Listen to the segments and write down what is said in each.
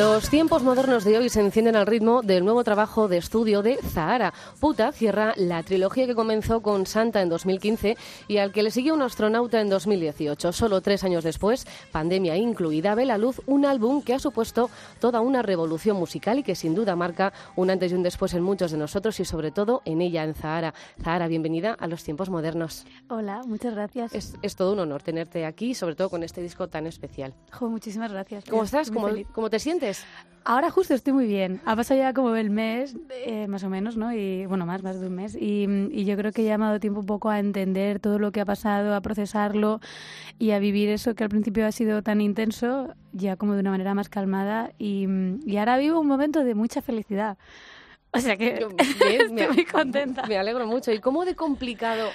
Los tiempos modernos de hoy se encienden al ritmo del nuevo trabajo de estudio de Zahara. Puta cierra la trilogía que comenzó con Santa en 2015 y al que le siguió un astronauta en 2018. Solo tres años después, pandemia incluida, ve la luz un álbum que ha supuesto toda una revolución musical y que sin duda marca un antes y un después en muchos de nosotros y sobre todo en ella, en Zahara. Zahara, bienvenida a los tiempos modernos. Hola, muchas gracias. Es, es todo un honor tenerte aquí, sobre todo con este disco tan especial. Jo, muchísimas gracias. ¿Cómo estás? ¿Cómo, cómo te sientes? Ahora justo estoy muy bien. Ha pasado ya como el mes, eh, más o menos, ¿no? Y bueno, más, más de un mes. Y, y yo creo que ya me ha dado tiempo un poco a entender todo lo que ha pasado, a procesarlo y a vivir eso que al principio ha sido tan intenso, ya como de una manera más calmada. Y, y ahora vivo un momento de mucha felicidad. O sea que Yo- bien, estoy me- muy contenta. Me alegro mucho. ¿Y cómo de complicado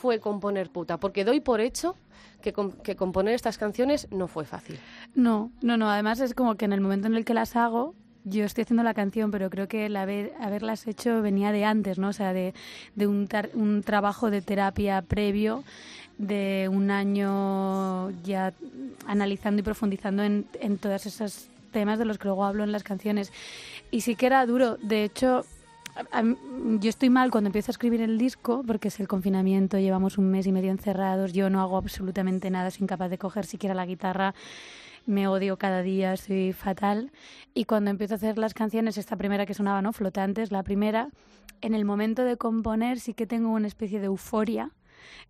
fue componer puta? Porque doy por hecho que, que componer estas canciones no fue fácil. No, no, no. Además es como que en el momento en el que las hago, yo estoy haciendo la canción, pero creo que el haber, haberlas hecho venía de antes, ¿no? O sea, de, de un, tar- un trabajo de terapia previo, de un año ya analizando y profundizando en, en todos esos temas de los que luego hablo en las canciones. Y sí que era duro. De hecho, yo estoy mal cuando empiezo a escribir el disco porque es el confinamiento, llevamos un mes y medio encerrados, yo no hago absolutamente nada, soy incapaz de coger siquiera la guitarra, me odio cada día, estoy fatal. Y cuando empiezo a hacer las canciones, esta primera que sonaba, ¿no? Flotantes, la primera, en el momento de componer sí que tengo una especie de euforia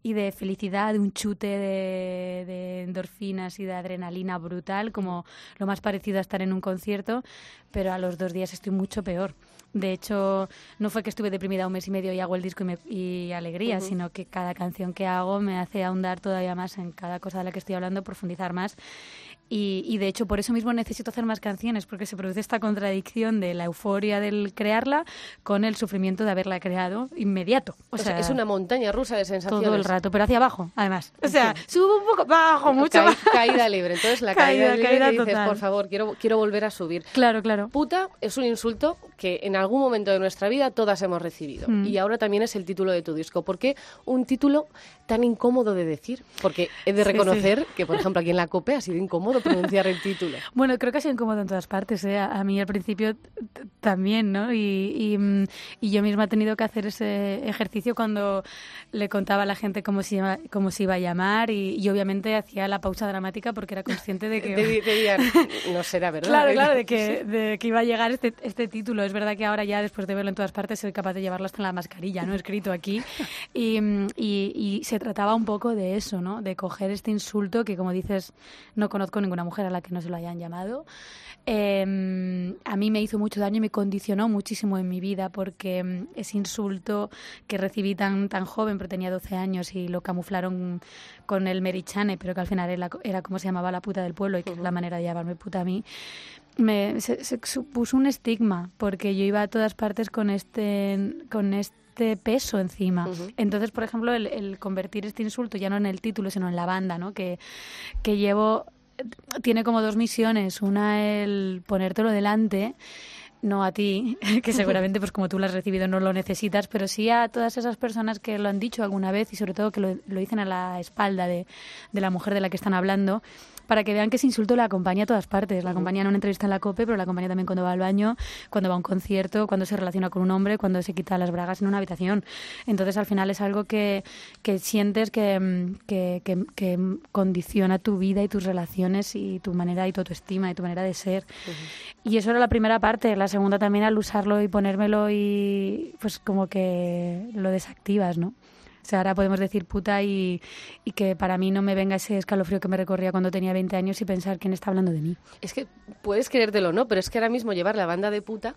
y de felicidad, de un chute de, de endorfinas y de adrenalina brutal, como lo más parecido a estar en un concierto, pero a los dos días estoy mucho peor. De hecho, no fue que estuve deprimida un mes y medio y hago el disco y, me- y alegría, Ujú. sino que cada canción que hago me hace ahondar todavía más en cada cosa de la que estoy hablando, profundizar más. Y, y de hecho, por eso mismo necesito hacer más canciones, porque se produce esta contradicción de la euforia del crearla con el sufrimiento de haberla creado inmediato. O, O sea, es una montaña rusa de sensaciones. todo el rato, pero hacia abajo, además. O sea, subo un poco, bajo mucho. Caí- caída libre. Entonces la caída, Caída, libre caída dices, total. por favor, quiero, quiero volver a subir. Claro, claro. Puta es un insulto que en algún momento de nuestra vida todas hemos recibido. Mm. Y ahora también es el título de tu disco. ¿Por qué un título tan incómodo de decir? Porque he de Sí, reconocer que, por ejemplo, aquí en la COPE ha sido incómodo pronunciar el título. Bueno, creo que ha sido incómodo en todas partes. ¿eh? A a mí al principio también, ¿no? Y, y, mm, y yo misma he tenido que hacer ese ejercicio cuando le contaba a la gente cómo se, iba- cómo se iba a llamar y, y obviamente hacía la pausa dramática porque era consciente de que... De, de digan, no será verdad. Claro, claro, de que, de que iba a llegar este, este título. Es verdad que ahora ya, después de verlo en todas partes, soy capaz de llevarlo hasta en la mascarilla, ¿no? Escrito aquí. Y, y- y se trataba un poco de eso, ¿no? De coger este insulto que, como dices, no conozco ninguna mujer a la que no se lo hayan llamado. Eh, a mí me hizo mucho daño y me condicionó muchísimo en mi vida porque mm, ese insulto que recibí tan, tan joven, pero tenía 12 años y lo camuflaron con el merichane, pero que al final era, era como se llamaba la puta del pueblo y que es la manera de llamarme puta a mí, me se, se supuso un estigma porque yo iba a todas partes con este con este peso encima. Entonces, por ejemplo, el, el convertir este insulto ya no en el título, sino en la banda, ¿no? Que, que llevo tiene como dos misiones. Una el ponértelo delante, no a ti, que seguramente pues como tú lo has recibido no lo necesitas, pero sí a todas esas personas que lo han dicho alguna vez y sobre todo que lo, lo dicen a la espalda de, de la mujer de la que están hablando, para que vean que ese insulto la acompaña a todas partes. La acompaña en una entrevista en la COPE, pero la acompaña también cuando va al baño, cuando va a un concierto, cuando se relaciona con un hombre, cuando se quita las bragas en una habitación. Entonces, al final es algo que, que sientes que, mm, que, que- que condiciona tu vida y tus relaciones y tu manera y tu autoestima y tu manera de ser. Y eso era la primera parte. La segunda también al usarlo y ponérmelo y pues como que lo desactivas, ¿no? O sea, ahora podemos decir puta y, y que para mí no me venga ese escalofrío que me recorría cuando tenía 20 años y pensar quién está hablando de mí. Es que puedes creértelo o no, pero es que ahora mismo llevar la banda de puta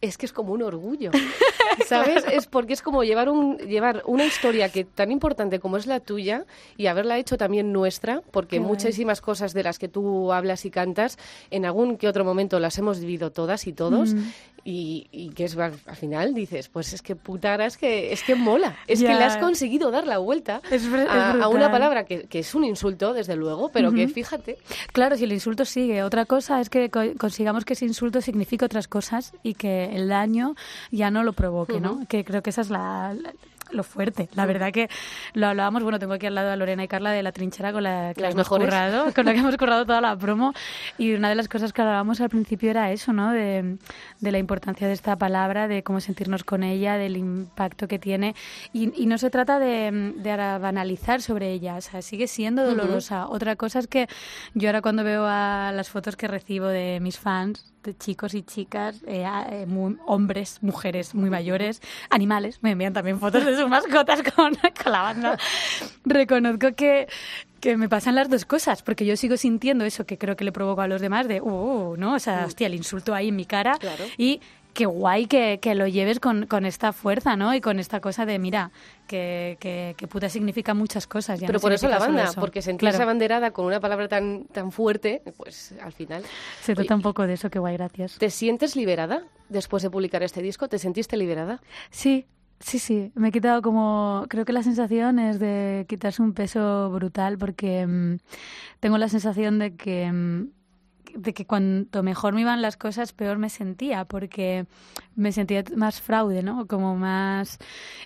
es que es como un orgullo. ¿Sabes? Es porque es como llevar, un, llevar una historia que tan importante como es la tuya y haberla hecho también nuestra, porque Qué muchísimas cosas de las que tú hablas y cantas, en algún que otro momento las hemos vivido todas y todos. Mm. Y, y que es al al final dices, pues es que putara, es que, es que mola. Es que le has conseguido dar la vuelta Es br- es a, a una palabra que, que es un insulto, desde luego, pero que fíjate, Claro, si el insulto sigue. Otra cosa es que co- consigamos que ese insulto signifique otras cosas y que el daño ya no lo provoque, ¿no? Que creo que esa es la, la- lo fuerte. La verdad que lo hablábamos, bueno, tengo aquí al lado a Lorena y Carla de la trinchera con la que Las hemos mejores. currado, con la que hemos currado toda la promo. Y una de las cosas que hablábamos al principio era eso, ¿no? De, de la importancia de esta palabra, de cómo sentirnos con ella, del impacto que tiene. Y, y no se trata de, de banalizar sobre ella, o sea, sigue siendo dolorosa. Otra cosa es que yo ahora cuando veo a las fotos que recibo de mis fans, de chicos y chicas, eh, eh, hombres, mujeres muy mayores, animales, me envían también fotos de sus mascotas con, con la banda. Reconozco que, que me pasan las dos cosas, porque yo sigo sintiendo eso que creo que le provoco a los demás de, uh, ¿no? O sea, hostia, el insulto ahí en mi cara. Claro. Y qué guay que, que lo lleves con, con esta fuerza, ¿no? Y con esta cosa de, mira, que, que, que puta significa muchas cosas. ya pero no por eso la banda, eso. porque sentirse Claro. abanderada con una palabra tan, tan fuerte, pues al final... Se trata Oye, un poco de eso, qué guay, gracias. ¿Te sientes liberada después de publicar este disco? ¿Te sentiste liberada? Sí, sí, sí. Me he quitado como. Creo que la sensación es de quitarse un peso brutal porque mm, tengo la sensación de que. mm, de que cuanto mejor me iban las cosas, peor me sentía, porque me sentía más fraude, ¿no? Como más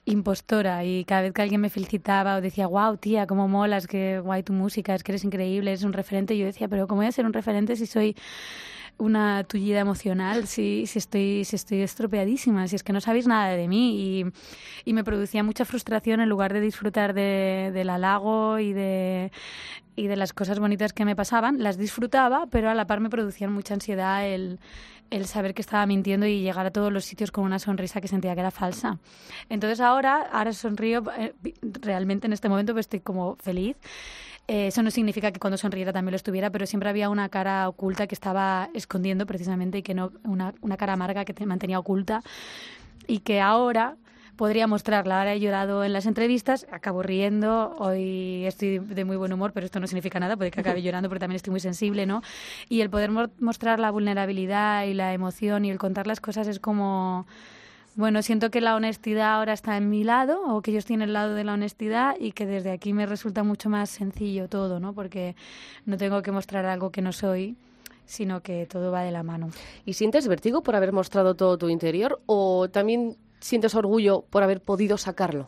impostora. Y cada vez que alguien me felicitaba o decía, wow, tía, cómo molas, que guay tu música, es que eres increíble, eres un referente, yo decía, pero ¿cómo voy a ser un referente si soy una tullida emocional si, si, estoy, si estoy estropeadísima, si es que no sabéis nada de mí. Y, y me producía mucha frustración en lugar de disfrutar de, del halago y de, y de las cosas bonitas que me pasaban. Las disfrutaba, pero a la par me producían mucha ansiedad el, el saber que estaba mintiendo y llegar a todos los sitios con una sonrisa que sentía que era falsa. Entonces ahora, ahora sonrío, eh, realmente en este momento pues estoy como feliz. Eh, eso no significa que cuando sonriera también lo estuviera, pero siempre había una cara oculta que estaba escondiendo precisamente y que no una, una cara amarga que te mantenía oculta y que ahora podría mostrarla. Ahora he llorado en las entrevistas, acabo riendo, hoy estoy de muy buen humor, pero esto no significa nada, puede que acabe llorando porque también estoy muy sensible, ¿no? Y el poder mo- mostrar la vulnerabilidad y la emoción y el contar las cosas es como... Bueno, siento que la honestidad ahora está en mi lado o que yo estoy en el lado de la honestidad y que desde aquí me resulta mucho más sencillo todo, ¿no? Porque no tengo que mostrar algo que no soy, sino que todo va de la mano. ¿Y sientes vértigo por haber mostrado todo tu interior o también sientes orgullo por haber podido sacarlo?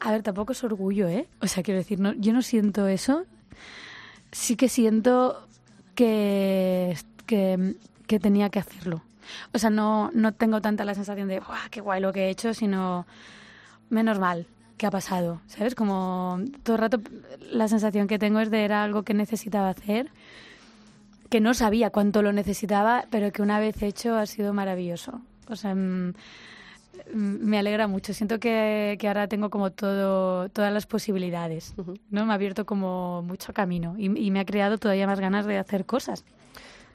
A ver, tampoco es orgullo, ¿eh? O sea, quiero decir, no, yo no siento eso. Sí que siento que, que, que tenía que hacerlo. O sea, no, no tengo tanta la sensación de, ¡guau, qué guay lo que he hecho! Sino, menos mal que ha pasado, ¿sabes? Como todo el rato la sensación que tengo es de era algo que necesitaba hacer, que no sabía cuánto lo necesitaba, pero que una vez hecho ha sido maravilloso. O sea, mm, me alegra mucho. Siento que, que ahora tengo como todo, todas las posibilidades. ¿no? Me ha abierto como mucho camino y, y me ha creado todavía más ganas de hacer cosas.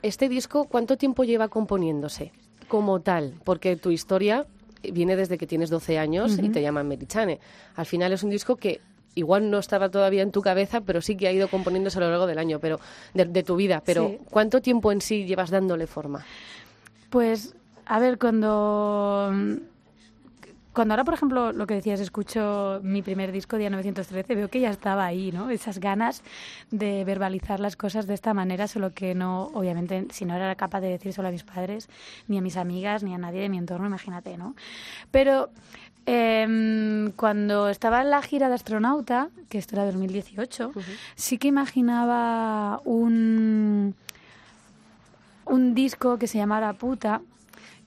¿Este disco cuánto tiempo lleva componiéndose como tal? Porque tu historia viene desde que tienes 12 años y te llaman Merichane. Al final es un disco que igual no estaba todavía en tu cabeza, pero sí que ha ido componiéndose a lo largo del año, pero de, de tu vida. Pero Sí. ¿cuánto tiempo en sí llevas dándole forma? Pues, a ver, cuando... Cuando ahora, por ejemplo, lo que decías, escucho mi primer disco, Día 913, veo que ya estaba ahí, ¿no? Esas ganas de verbalizar las cosas de esta manera, solo que no, obviamente, si no era capaz de decírselo a mis padres, ni a mis amigas, ni a nadie de mi entorno, imagínate, ¿no? Pero em, cuando estaba en la gira de astronauta, que esto era 2018, sí que imaginaba un, un disco que se llamara Puta,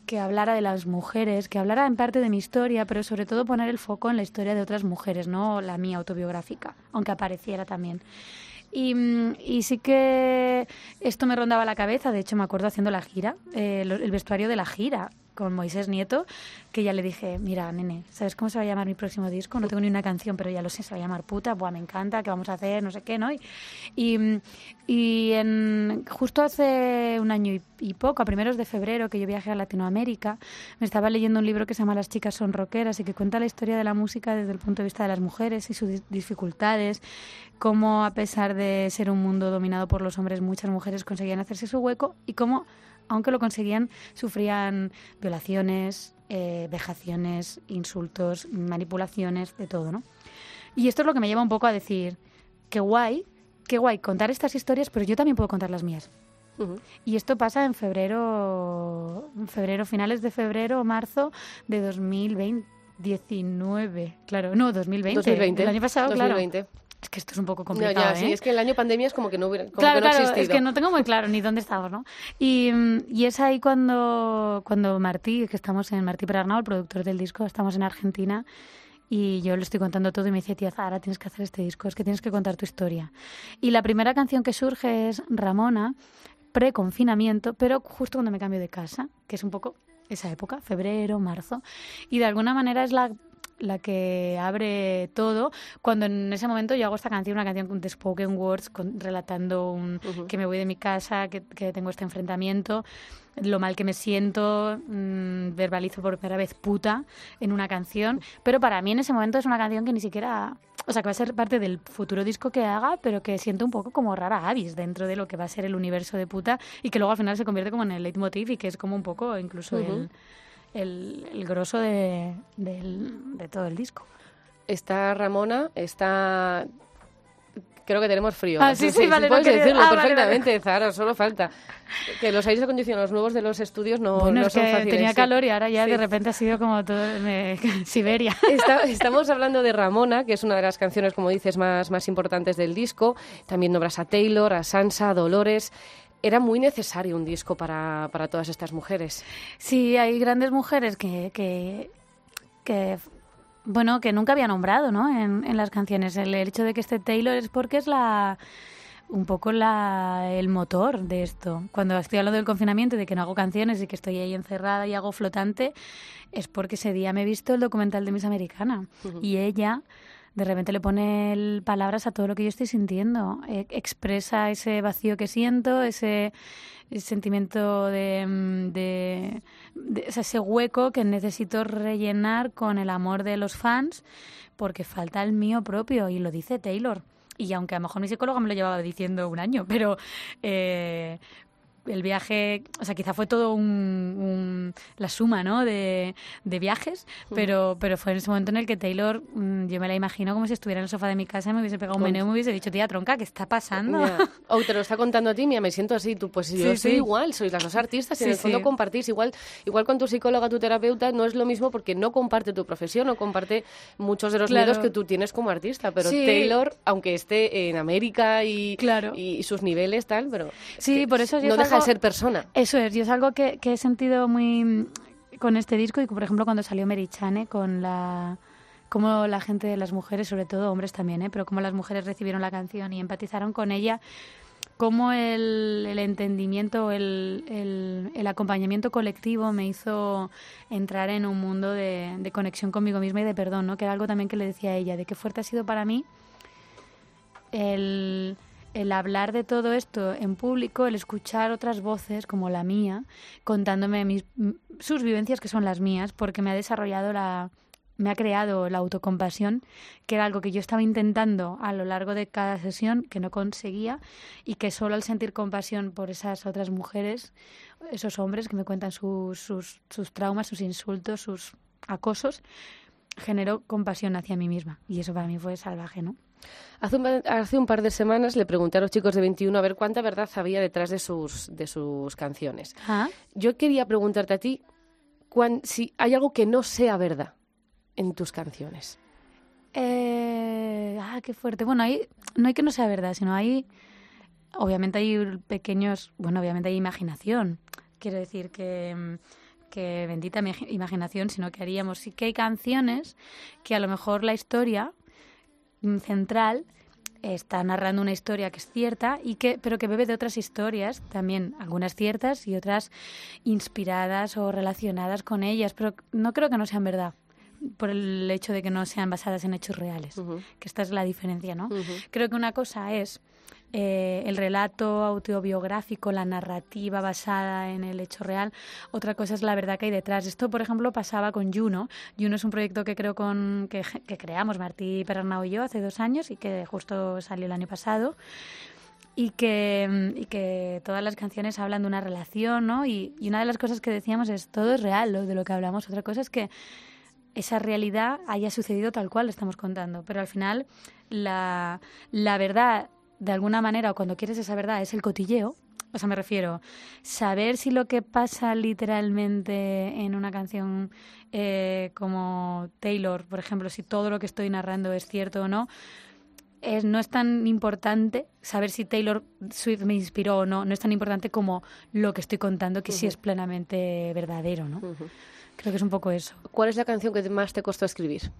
que hablara de las mujeres, que hablara en parte de mi historia, pero sobre todo poner el foco en la historia de otras mujeres, no la mía autobiográfica, aunque apareciera también. Y, mm, y sí que esto me rondaba la cabeza, de hecho me acuerdo haciendo la gira, eh, el vestuario de la gira, con Moisés Nieto, que ya le dije, mira, nene, ¿sabes cómo se va a llamar mi próximo disco? No tengo ni una canción, pero ya lo sé, se va a llamar puta, buah, me encanta, ¿qué vamos a hacer? No sé qué, ¿no? Y, y, en, justo hace un año y, poco, a primeros de febrero, que yo viajé a Latinoamérica, me estaba leyendo un libro que se llama Las chicas son rockeras y que cuenta la historia de la música desde el punto de vista de las mujeres y sus dificultades, cómo a pesar de ser un mundo dominado por los hombres, muchas mujeres conseguían hacerse su hueco y cómo aunque lo conseguían, sufrían violaciones, eh, vejaciones, insultos, manipulaciones, de todo, ¿no? Y esto es lo que me lleva un poco a decir, qué guay, qué guay contar estas historias, pero yo también puedo contar las mías. Y esto pasa en febrero, febrero, finales de febrero o marzo de 2019. Claro, no, 2020. 2020. El año pasado, 2020. claro. Es que esto es un poco complicado, ya, Sí, es que el año pandemia es como que no hubiera como claro, que no claro, es que no tengo muy claro ni dónde estamos, ¿no? Y, y, es ahí cuando, cuando Martí, que estamos en Martí Perarnau, el productor del disco, estamos en Argentina y yo le estoy contando todo y me dice, tía Zara, tienes que hacer este disco, es que tienes que contar tu historia. Y la primera canción que surge es Ramona, pre-confinamiento, pero justo cuando me cambio de casa, que es un poco esa época, febrero, marzo, y de alguna manera es la la que abre todo, cuando en ese momento yo hago esta canción, una canción de spoken words, relatando un, que me voy de mi casa, que, tengo este enfrentamiento, lo mal que me siento, mm, verbalizo por primera vez puta en una canción, pero para mí en ese momento es una canción que ni siquiera, o sea, que va a ser parte del futuro disco que haga, pero que siento un poco como rara avis dentro de lo que va a ser el universo de puta y que luego al final se convierte como en el leitmotiv y que es como un poco incluso el el, el grosso de, de todo el disco. Está Ramona, está creo que tenemos frío. Ah, sí, sí, vale. Puedes decirlo ah, perfectamente, Zara, solo falta. Que los aires acondicionados nuevos de los estudios no, bueno, no es que tenía calor y ahora ya de repente ha sido como todo Siberia. estamos hablando de Ramona, que es una de las canciones, como dices, más, más importantes del disco. También nombras a Taylor, a Sansa, a Dolores era muy necesario un disco para, para todas estas mujeres. Sí, hay grandes mujeres que, que, que bueno, que nunca había nombrado, ¿no? En, en las canciones. El, hecho de que esté Taylor es porque es la un poco la, el motor de esto. Cuando estoy hablando del confinamiento y de que no hago canciones y que estoy ahí encerrada y hago flotante, es porque ese día me he visto el documental de Miss Americana. Y ella de repente le pone palabras a todo lo que yo estoy sintiendo. E, expresa ese vacío que siento, ese, sentimiento de, de, ese hueco que necesito rellenar con el amor de los fans porque falta el mío propio y lo dice Taylor. Y aunque a lo mejor mi psicóloga me lo llevaba diciendo un año, pero eh, el viaje, o sea, quizá fue todo un, la suma, ¿no? De, de viajes, pero, pero fue en ese momento en el que Taylor, mm, yo me la imagino como si estuviera en el sofá de mi casa y me hubiese pegado un meneo y me hubiese dicho, tía, tronca, ¿qué está pasando? O te lo está contando a ti, mira, me siento así, tú, pues yo soy igual, sois las dos artistas y en el fondo compartís igual, igual con tu psicóloga, tu terapeuta, no es lo mismo porque no comparte tu profesión, no comparte muchos de los miedos que tú tienes como artista, pero Taylor, aunque esté en América y, claro. y, sus niveles, tal, pero sí, por eso no deja de ser persona. Eso es, yo es algo que, he sentido muy con este disco y por ejemplo cuando salió Merichane con la como la gente, las mujeres, sobre todo hombres también, ¿eh? pero cómo las mujeres recibieron la canción y empatizaron con ella, cómo el, el entendimiento, el, el, el, acompañamiento colectivo me hizo entrar en un mundo de, de, conexión conmigo misma y de perdón, ¿no? que era algo también que le decía a ella, de qué fuerte ha sido para mí el el hablar de todo esto en público, el escuchar otras voces como la mía, contándome mis, sus vivencias que son las mías, porque me ha desarrollado la, me ha creado la autocompasión, que era algo que yo estaba intentando a lo largo de cada sesión, que no conseguía, y que solo al sentir compasión por esas otras mujeres, esos hombres que me cuentan sus, sus, sus traumas, sus insultos, sus acosos, generó compasión hacia mí misma. Y eso para mí fue salvaje, ¿no? Hace un, par de semanas le pregunté a los chicos de 21 a ver cuánta verdad había detrás de sus, de sus canciones. Ah. Yo quería preguntarte a ti si hay algo que no sea verdad en tus canciones. Eh, ah, qué fuerte. Bueno, hay, no hay que no sea verdad, sino hay, obviamente hay pequeños, bueno, obviamente hay imaginación. Quiero decir que, que bendita mi imaginación, sino que haríamos, sí que hay canciones que a lo mejor la historia central está narrando una historia que es cierta y que pero que bebe de otras historias también algunas ciertas y otras inspiradas o relacionadas con ellas pero no creo que no sean verdad por el hecho de que no sean basadas en hechos reales que esta es la diferencia no creo que una cosa es eh, el relato autobiográfico, la narrativa basada en el hecho real. Otra cosa es la verdad que hay detrás. Esto, por ejemplo, pasaba con Juno. Juno es un proyecto que creo con que, creamos Martí Perarnau y yo hace dos años y que justo salió el año pasado. Y que, y que todas las canciones hablan de una relación, ¿no? Y, y una de las cosas que decíamos es todo es real, lo de lo que hablamos. Otra cosa es que esa realidad haya sucedido tal cual lo estamos contando. Pero al final, la, la verdad de alguna manera, o cuando quieres esa verdad, es el cotilleo. O sea, me refiero, saber si lo que pasa literalmente en una canción eh, como Taylor, por ejemplo, si todo lo que estoy narrando es cierto o no, es, no es tan importante saber si Taylor Swift me inspiró o no, no es tan importante como lo que estoy contando, que sí es plenamente verdadero, ¿no? Creo que es un poco eso. ¿Cuál es la canción que más te costó escribir?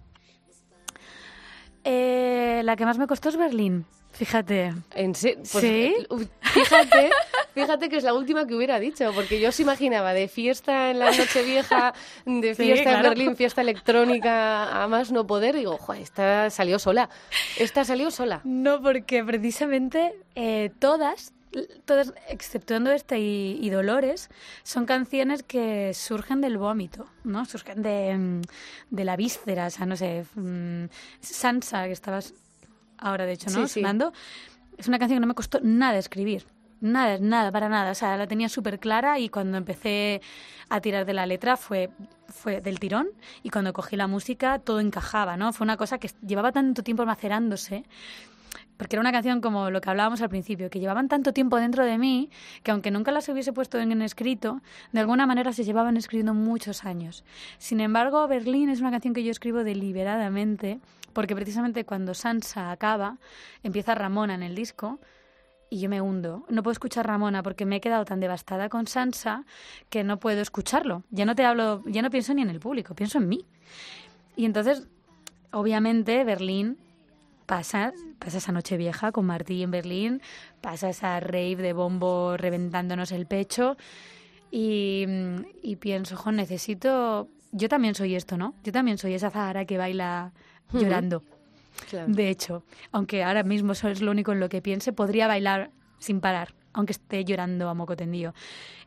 Eh, la que más me costó es Berlín. Fíjate. ¿En ¿Sí? Pues, fíjate, fíjate que es la última que hubiera dicho, porque yo os imaginaba de fiesta en la noche vieja, de fiesta en Berlín, fiesta electrónica, a más no poder, digo, Joder, esta salió sola. Esta salió sola. No, porque precisamente eh, todas todas, exceptuando esta y, Dolores, son canciones que surgen del vómito, ¿no? Surgen de, mm, de la víscera, o sea, no sé, mm, Sansa, que estabas ahora de hecho, ¿no? Sonando. Es una canción que no me costó nada escribir. Nada, nada, para nada. O sea, la tenía súper clara y cuando empecé a tirar de la letra fue, fue del tirón y cuando cogí la música todo encajaba, ¿no? Fue una cosa que llevaba tanto tiempo macerándose porque era una canción como lo que hablábamos al principio, que llevaban tanto tiempo dentro de mí que aunque nunca las hubiese puesto en escrito, de alguna manera se llevaban escribiendo muchos años. Sin embargo, Berlín es una canción que yo escribo deliberadamente porque precisamente cuando Sansa acaba, empieza Ramona en el disco y yo me hundo. No puedo escuchar Ramona porque me he quedado tan devastada con Sansa que no puedo escucharlo. Ya no te hablo, ya no pienso ni en el público, pienso en mí. Y entonces, obviamente, Berlín pasa, pasa esa noche vieja con Martí en Berlín, pasa esa rave de bombo reventándonos el pecho y, y pienso, jo, necesito... Yo también soy esto, ¿no? Yo también soy esa Zahara que baila llorando. De hecho, aunque ahora mismo eso es lo único en lo que piense, podría bailar sin parar aunque esté llorando a moco tendido.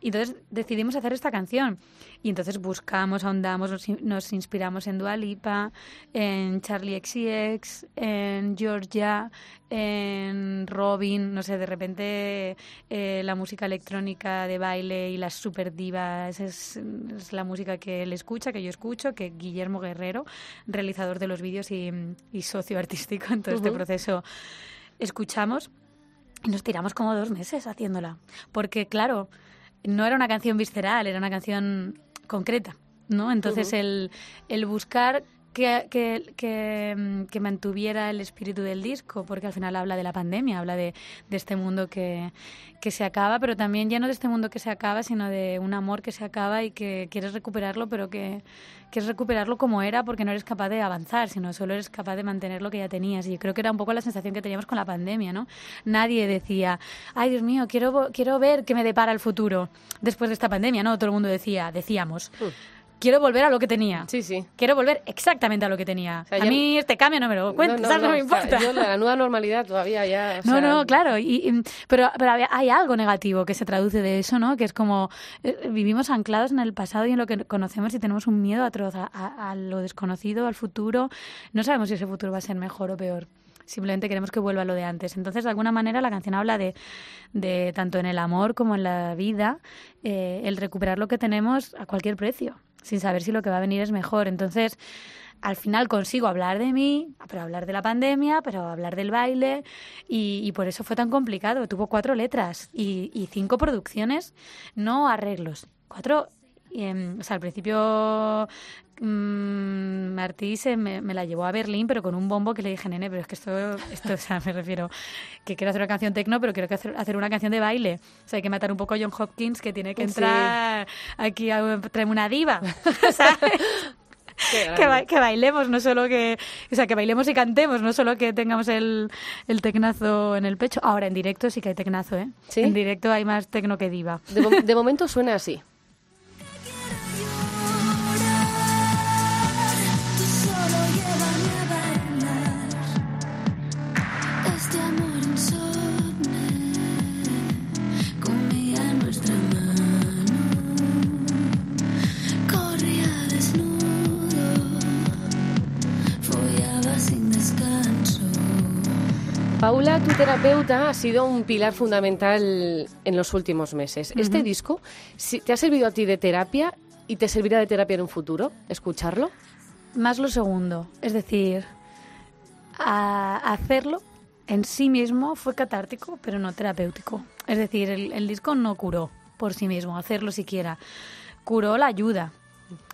Y entonces decidimos hacer esta canción. Y entonces buscamos, ahondamos, nos, inspiramos en Dua Lipa, en Charlie XCX, en Georgia, en Robin, no sé, de repente eh, la música electrónica de baile y las super divas es, la música que él escucha, que yo escucho, que Guillermo Guerrero, realizador de los vídeos y, socio artístico en todo este proceso, escuchamos nos tiramos como dos meses haciéndola. Porque, claro, no era una canción visceral, era una canción concreta, ¿no? Entonces, el, el buscar que, que, que, mantuviera el espíritu del disco, porque al final habla de la pandemia, habla de, de este mundo que, que, se acaba, pero también ya no de este mundo que se acaba, sino de un amor que se acaba y que quieres recuperarlo, pero que quieres recuperarlo como era porque no eres capaz de avanzar, sino solo eres capaz de mantener lo que ya tenías. Y creo que era un poco la sensación que teníamos con la pandemia, ¿no? Nadie decía, ay Dios mío, quiero, quiero ver qué me depara el futuro después de esta pandemia, ¿no? Todo el mundo decía, decíamos. Mm quiero volver a lo que tenía. Sí, sí. Quiero volver exactamente a lo que tenía. a mí este cambio no me lo cuenta, no, me importa. yo la nueva normalidad todavía ya... no, no, claro. Y, pero pero hay algo negativo que se traduce de eso, ¿no? Que es como eh, vivimos anclados en el pasado y en lo que conocemos y tenemos un miedo atroz a, a lo desconocido, al futuro. No sabemos si ese futuro va a ser mejor o peor. Simplemente queremos que vuelva a lo de antes. Entonces, de alguna manera, la canción habla de, de tanto en el amor como en la vida, eh, el recuperar lo que tenemos a cualquier precio, sin saber si lo que va a venir es mejor. Entonces, al final consigo hablar de mí, pero hablar de la pandemia, pero hablar del baile, y, y por eso fue tan complicado. Tuvo cuatro letras y, y cinco producciones, no arreglos. Cuatro y, o sea, al principio mmm, Martí se me, la llevó a Berlín, pero con un bombo que le dije, nene, pero es que esto, esto o sea, me refiero, que quiero hacer una canción tecno, pero quiero hacer, hacer una canción de baile. O sea, hay que matar un poco a John Hopkins, que tiene que entrar aquí a traerme una diva, ¿sabes? que, bailemos, no solo que, o sea, que bailemos y cantemos, no solo que tengamos el, el tecnazo en el pecho. Ahora, en directo sí que hay tecnazo, ¿eh? En directo hay más tecno que diva. de momento suena así. Paula, tu terapeuta, ha sido un pilar fundamental en los últimos meses. ¿Este disco te ha servido a ti de terapia y te servirá de terapia en un futuro? ¿Escucharlo? Más lo segundo. Es decir, hacerlo en sí mismo fue catártico, pero no terapéutico. Es decir, el, disco no curó por sí mismo, hacerlo siquiera. Curó la ayuda,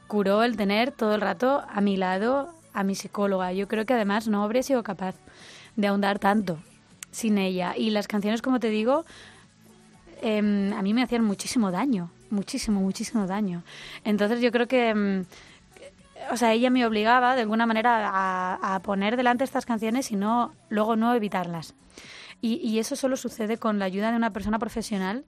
curó el tener todo el rato a mi lado a mi psicóloga. Yo creo que además no habría sido capaz de ahondar tanto sin ella. Y las canciones, como te digo, em, a mí me hacían muchísimo daño, muchísimo, muchísimo daño. Entonces yo creo que, em, o sea, ella me obligaba de alguna manera a, poner delante estas canciones y no, luego no evitarlas. Y, eso solo sucede con la ayuda de una persona profesional,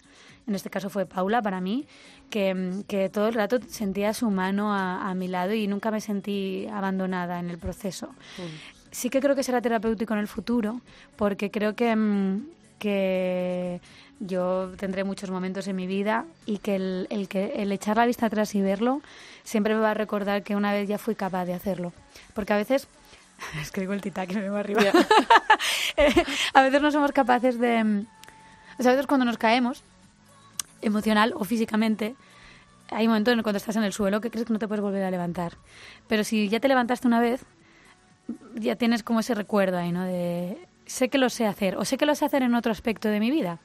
en este caso fue Paula para mí, que, em, que todo el rato sentía su mano a, mi lado y nunca me sentí abandonada en el proceso. Mm sí que creo que será terapéutico en el futuro, porque creo que, mm, que yo tendré muchos momentos en mi vida y que el, que el echar la vista atrás y verlo siempre me va a recordar que una vez ya fui capaz de hacerlo. Porque a veces es que digo el tita que me va arriba. a veces no somos capaces de... O sea, a veces cuando nos caemos, emocional o físicamente, hay momentos en cuando estás en el suelo que crees que no te puedes volver a levantar. Pero si ya te levantaste una vez, ya tienes como ese recuerdo ahí, ¿no? De sé que lo sé hacer o sé que lo sé hacer en otro aspecto de mi vida.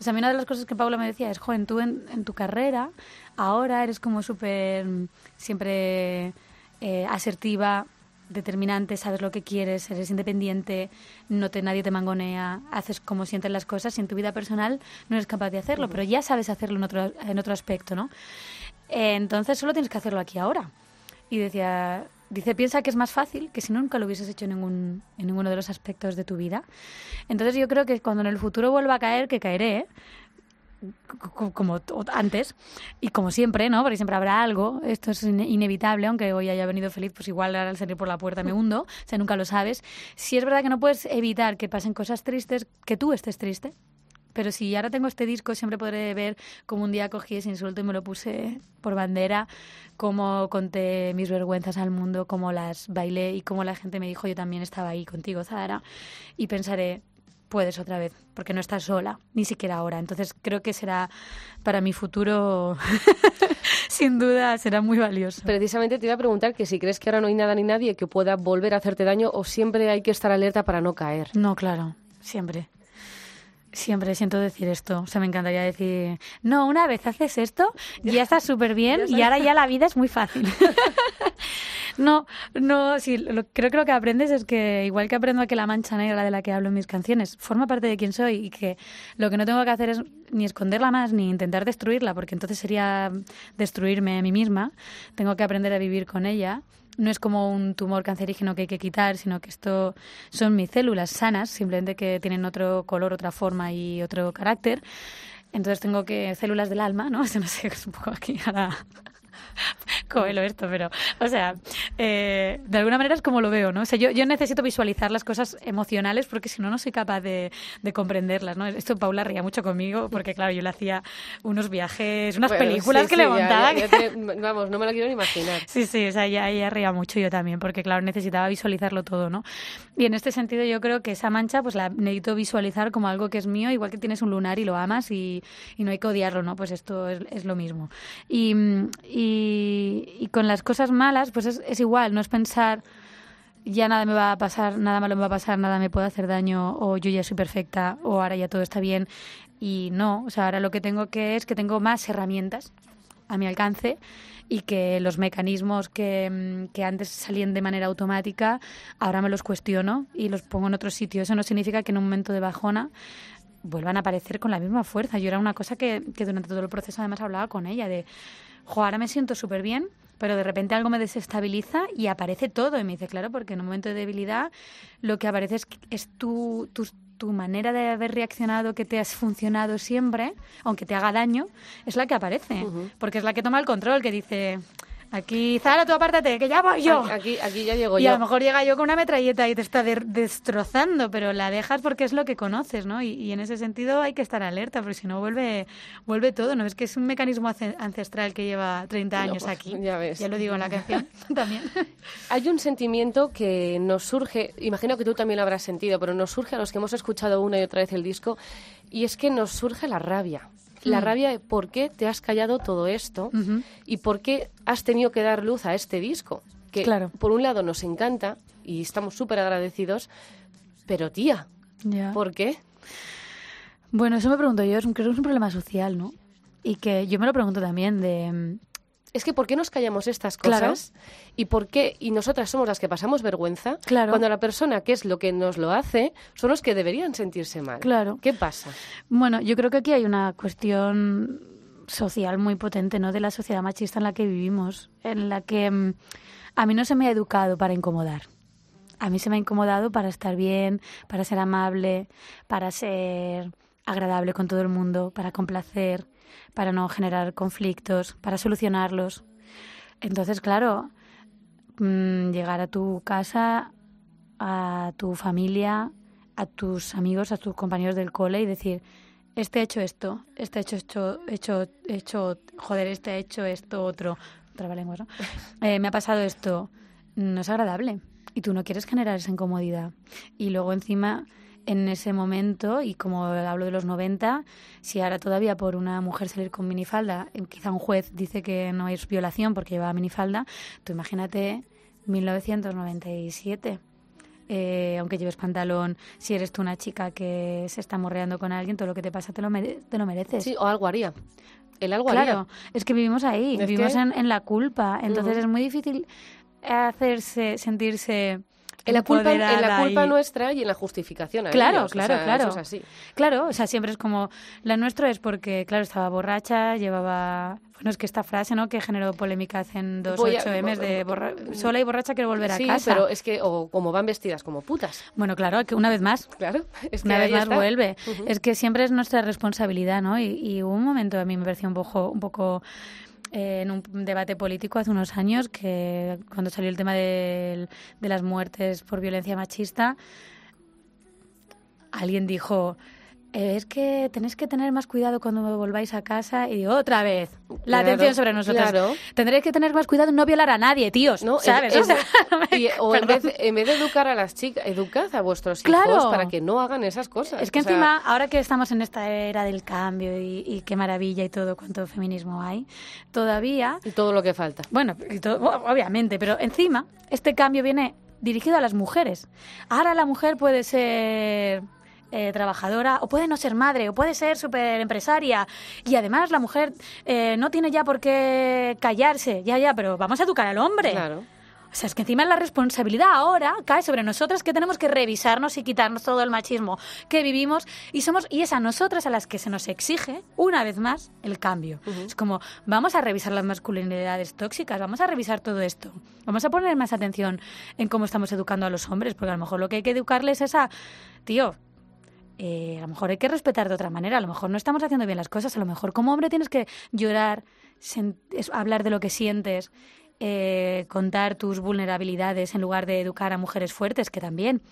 O sea, a mí una de las cosas que Paula me decía es, joven, tú en, tu carrera ahora eres como súper siempre eh, asertiva, determinante, sabes lo que quieres, eres independiente, no te, nadie te mangonea, haces como sientes las cosas y en tu vida personal no eres capaz de hacerlo, pero ya sabes hacerlo en otro, en otro aspecto, ¿no? Eh, entonces solo tienes que hacerlo aquí ahora. Y decía, Dice, piensa que es más fácil que si nunca lo hubieses hecho en, ningún, en ninguno de los aspectos de tu vida. Entonces yo creo que cuando en el futuro vuelva a caer, que caeré, como antes y como siempre, ¿no? Porque siempre habrá algo, esto es inevitable, aunque hoy haya venido feliz, pues igual al salir por la puerta me hundo, o sea, nunca lo sabes. Si es verdad que no puedes evitar que pasen cosas tristes, que tú estés triste, pero si ahora tengo este disco, siempre podré ver cómo un día cogí ese insulto y me lo puse por bandera, cómo conté mis vergüenzas al mundo, cómo las bailé y cómo la gente me dijo, yo también estaba ahí contigo, Zara. Y pensaré, puedes otra vez, porque no estás sola, ni siquiera ahora. Entonces creo que será para mi futuro, sin duda, será muy valioso. Precisamente te iba a preguntar que si crees que ahora no hay nada ni nadie que pueda volver a hacerte daño o siempre hay que estar alerta para no caer. No, claro, siempre. Siempre siento decir esto. O sea, me encantaría decir, no, una vez haces esto, ya estás súper bien y ahora ya la vida es muy fácil. no, no, sí, creo que lo que aprendes es que, igual que aprendo a que la mancha negra de la que hablo en mis canciones forma parte de quién soy y que lo que no tengo que hacer es ni esconderla más ni intentar destruirla, porque entonces sería destruirme a mí misma. Tengo que aprender a vivir con ella no es como un tumor cancerígeno que hay que quitar, sino que esto son mis células sanas, simplemente que tienen otro color, otra forma y otro carácter. Entonces tengo que células del alma, ¿no? no sé, un poco aquí ahora Coelo esto, pero, o sea, eh, de alguna manera es como lo veo, ¿no? O sea, yo, yo necesito visualizar las cosas emocionales porque si no, no soy capaz de, de, comprenderlas, ¿no? Esto Paula ría mucho conmigo porque, claro, yo le hacía unos viajes, unas películas que le montaba. vamos, no me lo quiero ni imaginar. Sí, sí, o sea, ella, ella ría mucho yo también porque, claro, necesitaba visualizarlo todo, ¿no? Y en este sentido yo creo que esa mancha, pues la necesito visualizar como algo que es mío, igual que tienes un lunar y lo amas y, y no hay que odiarlo, ¿no? Pues esto es, es lo mismo. y y, con las cosas malas, pues es, igual, no es pensar ya nada me va a pasar, nada malo me va a pasar, nada me puede hacer daño, o yo ya soy perfecta, o ahora ya todo está bien. Y no, o sea, ahora lo que tengo que es que tengo más herramientas a mi alcance y que los mecanismos que, que, antes salían de manera automática, ahora me los cuestiono y los pongo en otro sitio. Eso no significa que en un momento de bajona vuelvan a aparecer con la misma fuerza. Yo era una cosa que, que durante todo el proceso además hablaba con ella de ahora me siento súper bien, pero de repente algo me desestabiliza y aparece todo. Y me dice, claro, porque en un momento de debilidad lo que aparece es, es tu, tu, tu manera de haber reaccionado que te has funcionado siempre, aunque te haga daño, es la que aparece. Porque es la que toma el control, que dice, Aquí, Zara, tú apártate, que ya voy yo. Aquí, aquí ya llego y yo. a lo mejor llega yo con una metralleta y te está de- destrozando, pero la dejas porque es lo que conoces, ¿no? Y, y en ese sentido hay que estar alerta, porque si no vuelve, vuelve todo, ¿no? Es que es un mecanismo ancestral que lleva 30 No, años pues, aquí. ya ves. lo digo en la canción también. Hay un sentimiento que nos surge, imagino que tú también lo habrás sentido, pero nos surge a los que hemos escuchado una y otra vez el disco, y es que nos surge la rabia. La Mm. rabia de por qué te has callado todo esto y por qué has tenido que dar luz a este disco. Que Claro. por un lado nos encanta y estamos súper agradecidos, pero tía. ¿por qué? Bueno, eso me pregunto yo, creo que es un problema social, ¿no? Y que yo me lo pregunto también de... Es que ¿por qué nos callamos estas Claro. cosas? ¿Y por qué? Y nosotras somos las que pasamos vergüenza. Claro. Cuando la persona que es lo que nos lo hace son los que deberían sentirse mal. Claro. ¿Qué pasa? Bueno, yo creo que aquí hay una cuestión social muy potente, ¿no? De la sociedad machista en la que vivimos, en la que mm, a mí no se me ha educado para incomodar. A mí se me ha incomodado para estar bien, para ser amable, para ser agradable con todo el mundo, para complacer, para no generar conflictos, para solucionarlos. Entonces, claro, mm, llegar a tu casa, a tu familia, a tus amigos, a tus compañeros del cole y decir, este ha hecho esto, este ha hecho esto, hecho, hecho, joder, este ha hecho esto otro, trabalenguas, ¿no? Eh, me ha pasado esto, no es agradable y tú no quieres generar esa incomodidad. Y luego encima, en ese momento, y como hablo de los 90, si ahora todavía por una mujer salir con minifalda, eh, quizá un juez dice que no es violación porque lleva minifalda, tú imagínate 1997. Eh, aunque lleves pantalón, si eres tú una chica que se está morreando con alguien, todo lo que te pasa te lo, mere- te lo mereces. Sí, o algo haría. El algo Claro, haría. es que vivimos ahí, vivimos que- en, en la culpa, entonces es muy difícil hacerse, sentirse En la culpa, en la culpa y- nuestra y en la justificación a Claro, ellos. O claro, sea, claro. Eso es así. Claro, o sea, siempre es como, la nuestra es porque, claro, estaba borracha, llevaba, bueno, es que esta frase, ¿no?, que generó polémica hace en dos Voy a- 8 M's de borra- sola y borracha quiero volver a sí, casa. pero es que, o como van vestidas como putas. Bueno, claro, que una vez más, Claro. Es que una vez más está. vuelve. Es que siempre es nuestra responsabilidad, ¿no? Y, y hubo un momento, a mí me pareció un poco, un poco en un debate político hace unos años, que cuando salió el tema del- de las muertes por violencia machista, alguien dijo... "Eh, Es que tenéis que tener más cuidado cuando volváis a casa. Y digo, otra vez, la Claro, atención sobre nosotros. claro. Tendréis que tener más cuidado en no violar a nadie, tíos. No, es- ¿Sabes? es- O sea, y- o en vez, en vez de educar a las chicas, educad a vuestros Claro. hijos para que no hagan esas cosas. Es que O sea, encima, ahora que estamos en esta era del cambio y, y qué maravilla y todo, cuánto feminismo hay, todavía, y todo lo que falta. bueno, y todo- obviamente, pero encima, este cambio viene dirigido a las mujeres. Ahora la mujer puede ser eh, trabajadora, o puede no ser madre, o puede ser súper empresaria. Y además la mujer eh, no tiene ya por qué callarse. Ya, ya, pero vamos a educar al hombre. Claro. O sea, es que encima la responsabilidad ahora cae sobre nosotras que tenemos que revisarnos y quitarnos todo el machismo que vivimos y somos y es a nosotras a las que se nos exige una vez más el cambio. Es como vamos a revisar las masculinidades tóxicas, vamos a revisar todo esto. Vamos a poner más atención en cómo estamos educando a los hombres, porque a lo mejor lo que hay que educarles es a tío, eh, a lo mejor hay que respetar de otra manera, a lo mejor no estamos haciendo bien las cosas, a lo mejor como hombre tienes que llorar, hablar de lo que sientes, eh, contar tus vulnerabilidades en lugar de educar a mujeres fuertes, que también.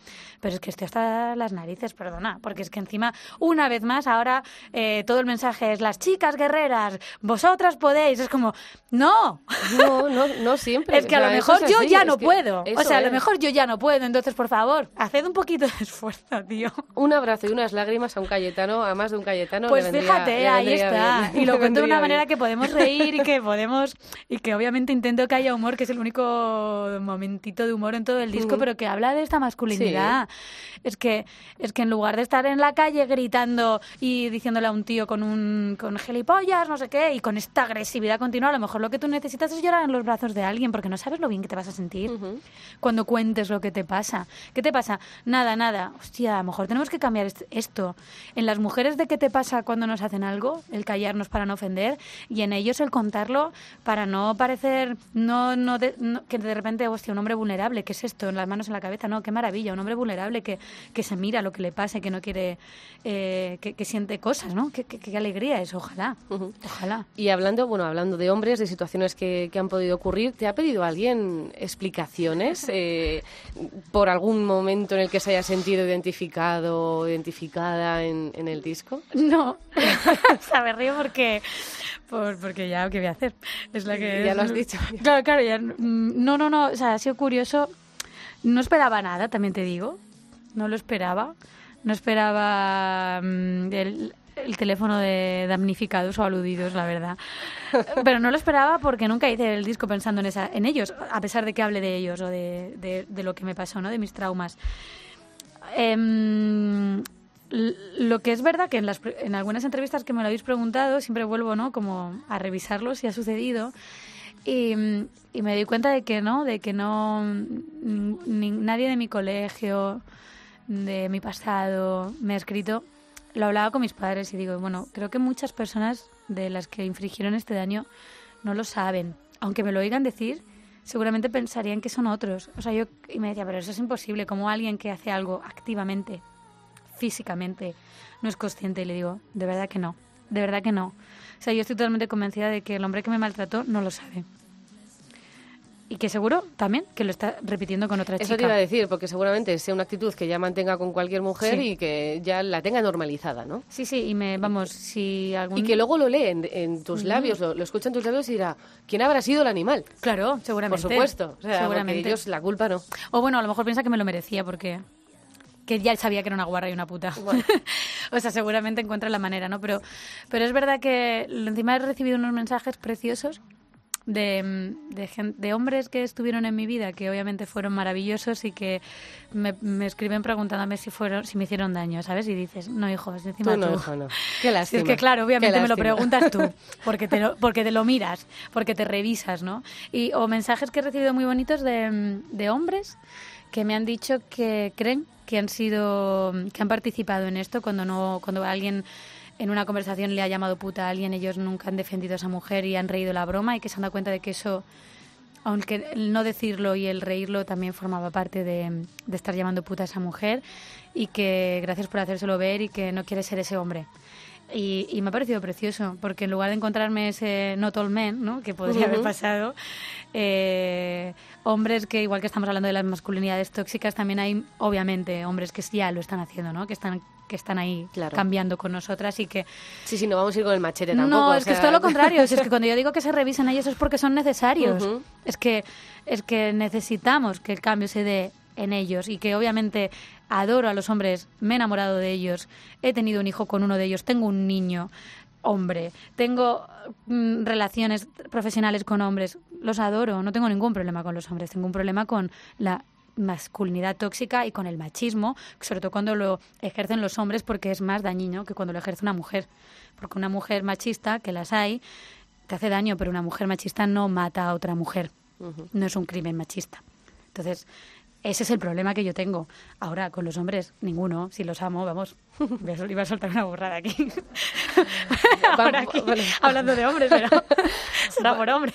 Pero es que estoy hasta las narices, perdona, porque es que encima, una vez más, ahora eh, todo el mensaje es las chicas guerreras, vosotras podéis, es como, no, No, no, no siempre. es que a lo mejor yo así, ya no puedo. O sea, a lo mejor yo ya no puedo. Entonces, por favor, haced un poquito de esfuerzo, tío. Un abrazo y unas lágrimas a un Cayetano, a más de un Cayetano. Pues vendría- fíjate, ahí está. bien. Y lo cuento de una manera bien. que podemos reír y que podemos. Y que obviamente intento que haya humor, que es el único momentito de humor en todo el disco, Ujú. pero que habla de esta masculinidad. Es que es que en lugar de estar en la calle gritando y diciéndole a un tío con un con gilipollas, no sé qué, y con esta agresividad continua, a lo mejor lo que tú necesitas es llorar en los brazos de alguien, porque no sabes lo bien que te vas a sentir Ujú. cuando cuentes lo que te pasa. ¿Qué te pasa? Nada, nada. Hostia, a lo mejor tenemos que cambiar est- esto. En las mujeres de qué te pasa cuando nos hacen algo, el callarnos para no ofender, y en ellos el contarlo para no parecer no, no, de, no- que de repente, hostia, un hombre vulnerable, ¿qué es esto? En las manos en la cabeza, no, qué maravilla, un hombre vulnerable que, que se mira lo que le pasa y que no quiere, eh, que, que siente cosas, ¿no? Qué, qué- qué alegría es, ojalá, ojalá. Y hablando, bueno, hablando de hombres, de situaciones que, que han podido ocurrir, ¿te ha pedido alguien explicaciones eh, por algún momento en el que se haya sentido identificado o identificada en, en el disco? No, o sea, me río porque, por, porque ya, ¿qué voy a hacer? Es la que... Ya lo has dicho. Claro, claro, ya, no, no, no, o sea, ha sido curioso. No esperaba nada, también te digo. No lo esperaba. No esperaba mm, el, el teléfono de damnificados o aludidos, la verdad. Pero no lo esperaba porque nunca hice el disco pensando en, esa, ellos, a pesar de que hable de ellos o de, lo que me pasó, ¿no? De mis traumas. Em, lo que es verdad que en, las, algunas entrevistas que me lo habéis preguntado, siempre vuelvo, ¿no? Como a revisarlo si ha sucedido. Y, me doy cuenta de que no, de que no, mm, nadie de mi colegio, de mi pasado, me ha escrito. Lo hablaba con mis padres y digo, bueno, creo que muchas personas de las que infringieron este daño no lo saben. Aunque me lo oigan decir, seguramente pensarían que son otros. O sea, yo, y me decía, pero eso es imposible, como alguien que hace algo activamente, físicamente, no es consciente. Y le digo, de verdad que no, de verdad que no. O sea, yo estoy totalmente convencida de que el hombre que me maltrató no lo sabe. Y que seguro también que lo está repitiendo con otra Eso chica. te iba a decir, porque seguramente sea una actitud que ya mantenga con cualquier mujer Sí. y que ya la tenga normalizada, ¿no? Sí, sí, y me, vamos, si algún... Y que luego lo lee en, en tus labios, lo, lo escucha en tus labios y dirá, ¿quién habrá sido el animal? Claro, Por seguramente. supuesto. O sea, seguramente. ellos la culpa no. O bueno, a lo mejor piensa que me lo merecía porque que ya sabía que era una guarra y una puta. o sea, seguramente encuentra la manera, ¿no? Pero, pero es verdad que encima he recibido unos mensajes preciosos de, de, gen- de hombres que estuvieron en mi vida, que obviamente fueron maravillosos y que me, me escriben preguntándome si fueron si me hicieron daño, ¿sabes? Y dices, no, hijo, es encima Tú no, tú. hijo, no. Qué lástima. es que claro, obviamente me lo preguntas tú, porque te lo, porque te lo miras, porque te revisas, ¿no? Y, o mensajes que he recibido muy bonitos de, de hombres que me han dicho que creen que han sido, que han participado en esto cuando no, cuando alguien en una conversación le ha llamado puta a alguien, ellos nunca han defendido a esa mujer y han reído la broma y que se han dado cuenta de que eso aunque el no decirlo y el reírlo también formaba parte de, de estar llamando puta a esa mujer y que gracias por hacérselo ver y que no quiere ser ese hombre. Y, y me ha parecido precioso, porque en lugar de encontrarme ese not all men, ¿no? que podría haber Ujú. pasado, eh, hombres que, igual que estamos hablando de las masculinidades tóxicas, también hay, obviamente, hombres que ya lo están haciendo, ¿no? que, están, que están ahí Claro. cambiando con nosotras y que Sí, sí, no vamos a ir con el machete tampoco. no, o es que es todo lo contrario. Es que cuando yo digo que se revisen ellos es porque son necesarios. Es que es que necesitamos que el cambio se dé en ellos y que obviamente adoro a los hombres, me he enamorado de ellos, he tenido un hijo con uno de ellos, tengo un niño hombre, tengo mm, relaciones profesionales con hombres, los adoro, no tengo ningún problema con los hombres, tengo un problema con la masculinidad tóxica y con el machismo, sobre todo cuando lo ejercen los hombres porque es más dañino que cuando lo ejerce una mujer, porque una mujer machista, que las hay, te hace daño, pero una mujer machista no mata a otra mujer, no es un crimen machista. Entonces, ese es el problema que yo tengo. Ahora, con los hombres, ninguno. Si los amo, vamos. Iba a soltar una burrada aquí. Ahora aquí, bueno. hablando de hombres, pero será por hombres.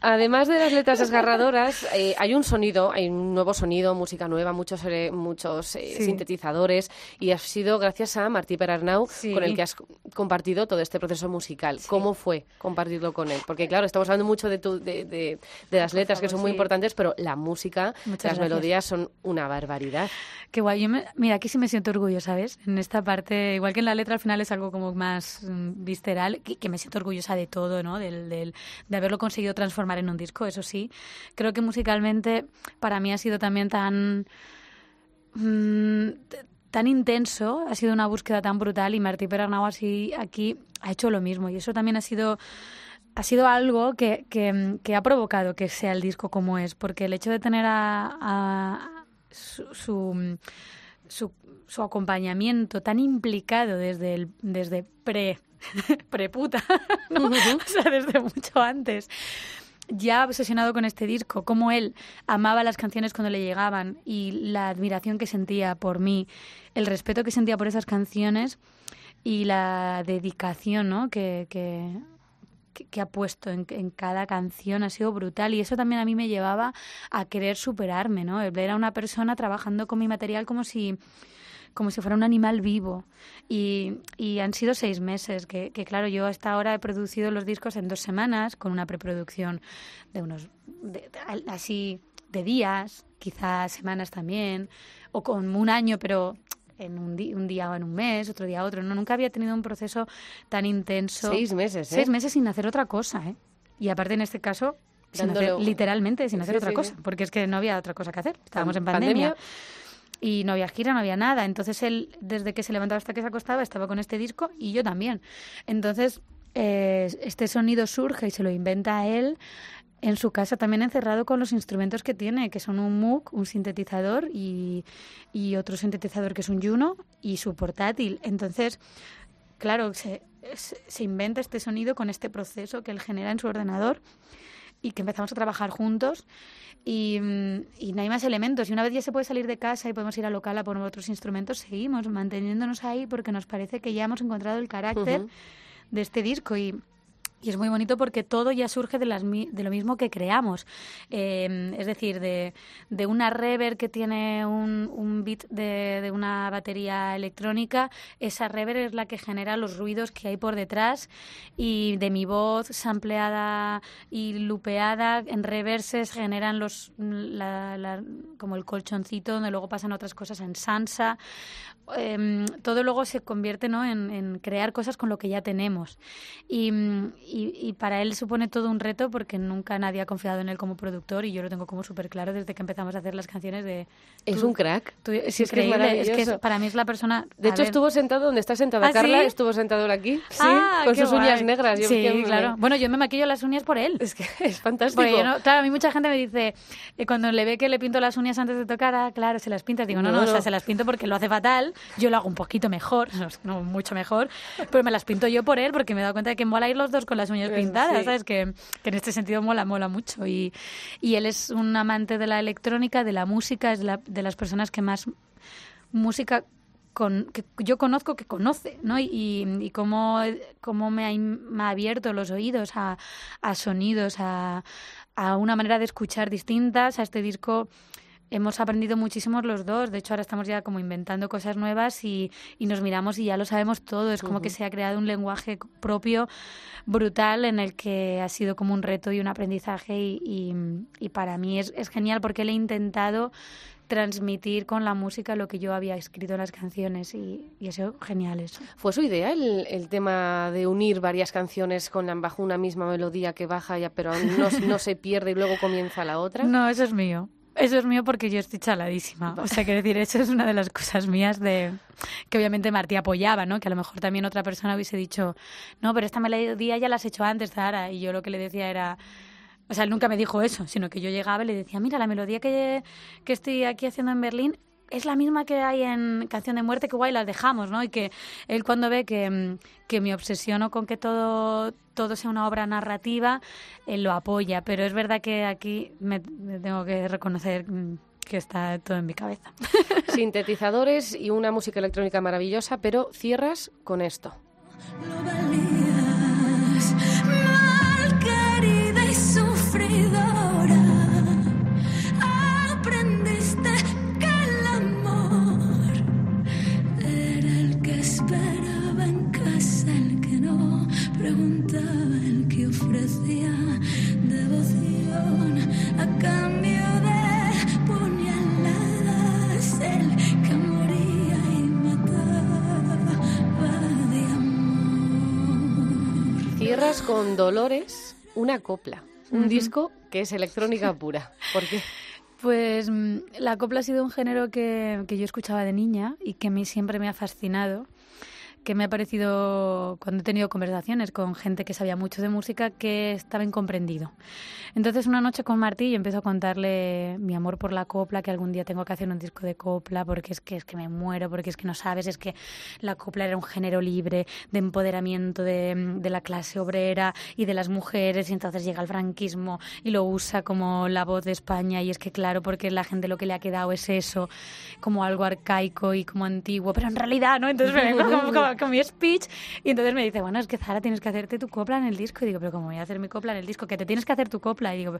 Además de las letras desgarradoras, eh, hay un sonido, hay un nuevo sonido, música nueva, muchos eh, muchos eh, Sí. sintetizadores y ha sido gracias a Martí Perarnau Sí. con el que has co- compartido todo este proceso musical. ¿Cómo fue compartirlo con él? Porque claro, estamos hablando mucho de, tu- de, de- de las letras que son muy importantes, pero la música, Muchas las gracias. melodías son una barbaridad. Qué guay. Yo me- mira, aquí sí me siento orgullo, ¿sabes? En esta parte, igual que en la letra al final es algo como más mm, visceral, que, que me siento orgullosa de todo, ¿no? Del, del- de haberlo conseguido transformar en un disco, eso sí. Creo que musicalmente para mí ha sido también tan... mm, tan intenso, ha sido una búsqueda tan brutal y Martí Perarnau así aquí ha hecho lo mismo y eso también ha sido ha sido algo que, que, que ha provocado que sea el disco como es, porque el hecho de tener a, a su, su, su, su acompañamiento tan implicado desde el desde pre preputa, ¿no? o sea, desde mucho antes, ya obsesionado con este disco, cómo él amaba las canciones cuando le llegaban y la admiración que sentía por mí, el respeto que sentía por esas canciones y la dedicación ¿no? que, que, que, ha puesto en, cada canción ha sido brutal y eso también a mí me llevaba a querer superarme, ¿no? El ver a una persona trabajando con mi material como si como si fuera un animal vivo. Y, han sido seis meses, que, que, claro, yo hasta ahora he producido los discos en dos semanas, con una preproducción de unos, así, de días, quizás semanas también, o con un año, pero en un, un, día o en un mes, otro día otro. No, nunca había tenido un proceso tan intenso. Seis meses, ¿eh? Seis meses sin hacer otra cosa, ¿eh? Y aparte en este caso, sin hacer, literalmente sin hacer Sí, otra sí, cosa, sí. porque es que no había otra cosa que hacer. Estábamos en Pandemia. pandemia. Y no había gira, no había nada. Entonces él, desde que se levantaba hasta que se acostaba, estaba con este disco y yo también. Entonces, eh, este sonido surge y se lo inventa él en su casa también encerrado con los instrumentos que tiene, que son un Moog, un sintetizador y, y otro sintetizador que es un Juno y su portátil. Entonces, claro, se, se, inventa este sonido con este proceso que él genera en su ordenador y que empezamos a trabajar juntos y, y, no hay más elementos. Y una vez ya se puede salir de casa y podemos ir al local a poner otros instrumentos, seguimos manteniéndonos ahí porque nos parece que ya hemos encontrado el carácter Ujú. de este disco y y es muy bonito porque todo ya surge de, las, de lo mismo que creamos. Eh, es decir, de, de una reverb que tiene un, un beat de, de una batería electrónica, esa reverb es la que genera los ruidos que hay por detrás y de mi voz sampleada y lupeada en reverses generan los la- la- como el colchoncito donde luego pasan otras cosas en salsa Em, todo luego se convierte ¿no? en, en crear cosas con lo que ya tenemos. Y, y- y para él supone todo un reto porque nunca nadie ha confiado en él como productor y yo lo tengo como súper claro desde que empezamos a hacer las canciones de... Es un crack. tú- es Sí, es que es es que para mí es la persona... De hecho, ver, estuvo sentado donde está sentada ¿Ah, Carla, sí? estuvo sentado aquí, sí, Ah, con sus uñas guay. negras. Yo sí, me- claro. Bueno, yo me maquillo las uñas por él. Es que es fantástico. Porque yo no- claro, a mí mucha gente me dice, eh, cuando le ve que le pinto las uñas antes de tocar, ah, claro, se las pintas. Digo, no, no, No, o sea, no. se las pinto porque lo hace fatal. Yo lo hago un poquito mejor, no, no mucho mejor, pero me las pinto yo por él porque me he dado cuenta de que mola ir los dos con las uñas pintadas, sí. ¿sabes? Que, que en este sentido mola, mola mucho. Y, y él es un amante de la electrónica, de la música, es de, la- de las personas que más música con, que yo conozco que conoce, ¿no? Y, y, y cómo, cómo me, ha, me ha abierto los oídos a, a sonidos, a, a una manera de escuchar distintas. A este disco hemos aprendido muchísimo los dos. De hecho, ahora estamos ya como inventando cosas nuevas y, y nos miramos y ya lo sabemos todo. Es como que se ha creado un lenguaje propio brutal en el que ha sido como un reto y un aprendizaje y, y, y para mí es, es genial porque le he intentado transmitir con la música lo que yo había escrito en las canciones y, y ha sido genial eso. ¿Fue su idea el, el tema de unir varias canciones con la, bajo una misma melodía que baja, ya, pero no, no se pierde y luego comienza la otra? No, eso es mío. Eso es mío porque yo estoy chaladísima. O sea, quiero decir, eso es una de las cosas mías de que obviamente Martí apoyaba, ¿no? Que a lo mejor también otra persona hubiese dicho, no, pero esta melodía ya la has hecho antes, Zara. Y yo lo que le decía era, o sea, él nunca me dijo eso, sino que yo llegaba y le decía, mira, la melodía que, que estoy aquí haciendo en Berlín es la misma que hay en Canción de Muerte, que guay, las dejamos, ¿no? Y que él cuando ve que, mm, que me obsesiono con que todo, todo sea una obra narrativa, él lo apoya. Pero es verdad que aquí me, me tengo que reconocer mm, que está todo en mi cabeza. Sintetizadores y una música electrónica maravillosa, pero cierras con esto. Preguntaba, el que ofrecía devoción a cambio de puñaladas, el que moría y mataba de amor. Cierras con Dolores, una copla. Un disco que es electrónica pura. ¿Por qué? Pues mm, la copla ha sido un género que, que yo escuchaba de niña y que a mí siempre me ha fascinado, que me ha parecido, cuando he tenido conversaciones con gente que sabía mucho de música, que estaba incomprendido. Entonces una noche con Martí yo empiezo a contarle mi amor por la copla, que algún día tengo que hacer un disco de copla, porque es que, es que me muero, porque es que no sabes, es que la copla era un género libre de empoderamiento de, de la clase obrera y de las mujeres, y entonces llega el franquismo y lo usa como la voz de España, y es que claro, porque la gente lo que le ha quedado es eso, como algo arcaico y como antiguo, pero en realidad, ¿no? Entonces como, como con mi speech. Y entonces me dice, bueno, es que Zara tienes que hacerte tu copla en el disco. Y digo, pero ¿cómo voy a hacer mi copla en el disco? Que te tienes que hacer tu copla. Y digo,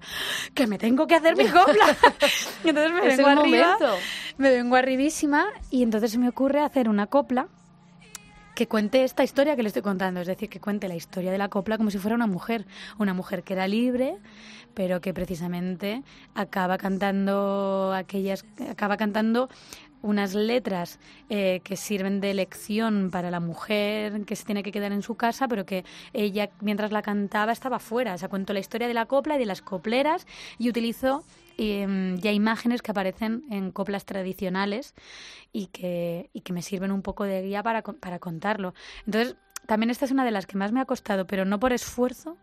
que me tengo que hacer mi copla. y entonces me vengo arriba, momento. me vengo arribísima y entonces se me ocurre hacer una copla que cuente esta historia que le estoy contando, es decir, que cuente la historia de la copla como si fuera una mujer, una mujer que era libre, pero que precisamente acaba cantando aquellas, acaba cantando unas letras eh, que sirven de lección para la mujer que se tiene que quedar en su casa, pero que ella mientras la cantaba estaba fuera. O sea, cuento la historia de la copla y de las copleras y utilizo eh, ya imágenes que aparecen en coplas tradicionales y que, y que me sirven un poco de guía para, para contarlo. Entonces, también esta es una de las que más me ha costado, pero no por esfuerzo,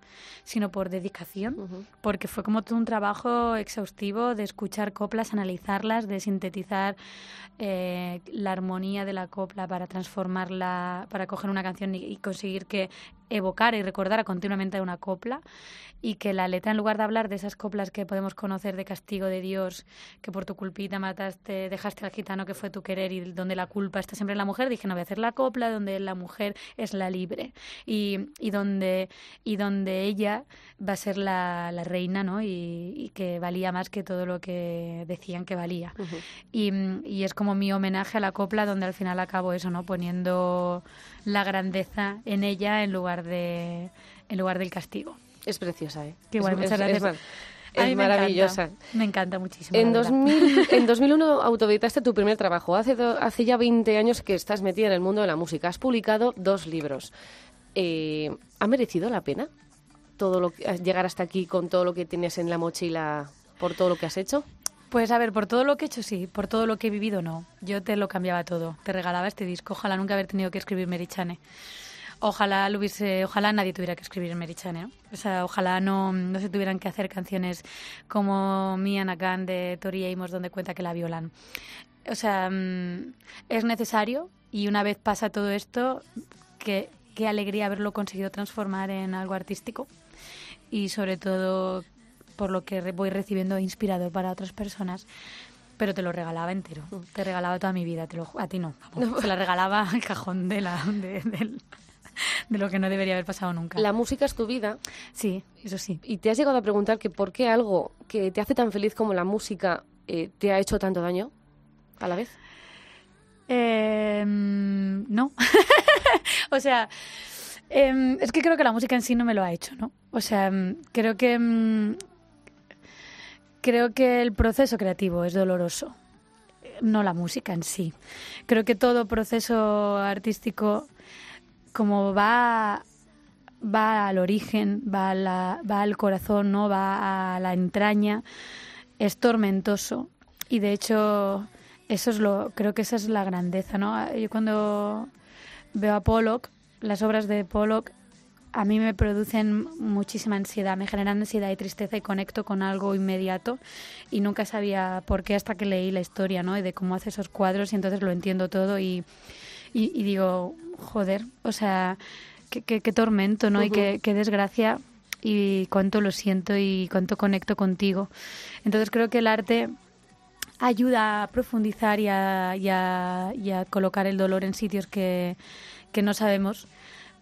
sino por dedicación, porque fue como todo un trabajo exhaustivo de escuchar coplas, analizarlas, de sintetizar eh, la armonía de la copla para transformarla, para coger una canción y, y conseguir que evocara y recordara continuamente una copla y que la letra, en lugar de hablar de esas coplas que podemos conocer de castigo de Dios, que por tu culpita mataste, dejaste al gitano que fue tu querer y donde la culpa está siempre en la mujer, dije, no voy a hacer la copla donde la mujer es la libre y, y donde, y donde ella va a ser la, la reina, ¿no? Y, y que valía más que todo lo que decían que valía. Y, y es como mi homenaje a la copla donde al final acabo eso, ¿no? Poniendo la grandeza en ella en lugar de en lugar del castigo. Es preciosa, ¿eh? Guay, es, muchas es- gracias. es es me maravillosa. encanta, me encanta muchísimo. En, la verdad. 2000, en 2001 autoeditaste tu primer trabajo. Hace, do- hace ya 20 años que estás metida en el mundo de la música. Has publicado dos libros. Eh, ¿Ha merecido la pena todo lo que, llegar hasta aquí con todo lo que tienes en la mochila por todo lo que has hecho? Pues a ver, por todo lo que he hecho sí, por todo lo que he vivido no. Yo te lo cambiaba todo, te regalaba este disco. Ojalá nunca haber tenido que escribir Merichane. Ojalá hubiese, ojalá nadie tuviera que escribir Merichane. ¿no? O sea, ojalá no, no se tuvieran que hacer canciones como Mia Nakan de Tori Amos donde cuenta que la violan. O sea, mm, es necesario y una vez pasa todo esto, qué alegría haberlo conseguido transformar en algo artístico y sobre todo por lo que voy recibiendo inspirador para otras personas. Pero te lo regalaba entero, te regalaba toda mi vida, te lo, a ti no, vamos, te la regalaba al cajón de, la, de, del- de lo que no debería haber pasado nunca. La música es tu vida Sí, eso sí. y te has llegado a preguntar que por qué algo que te hace tan feliz como la música eh, te ha hecho tanto daño a la vez. Eh, no. o sea, em, es que creo que la música en sí no me lo ha hecho, ¿no? O sea, mm, creo que creo que el proceso creativo es doloroso, no la música en sí. Creo que todo proceso artístico, como va va al origen, va, la- va al corazón, no va a la entraña, es tormentoso y de hecho eso es lo creo que esa es la grandeza, ¿no? Yo cuando veo a Pollock, las obras de Pollock a mí me producen muchísima ansiedad, me generan ansiedad y tristeza y conecto con algo inmediato y nunca sabía por qué hasta que leí la historia, ¿no? Y de cómo hace esos cuadros y entonces lo entiendo todo y, y, y digo, joder, o sea, qué, qué- qué tormento, ¿no? Y qué, qué desgracia y cuánto lo siento y cuánto conecto contigo. Entonces creo que el arte ayuda a profundizar y a, y a- y a colocar el dolor en sitios que, que no sabemos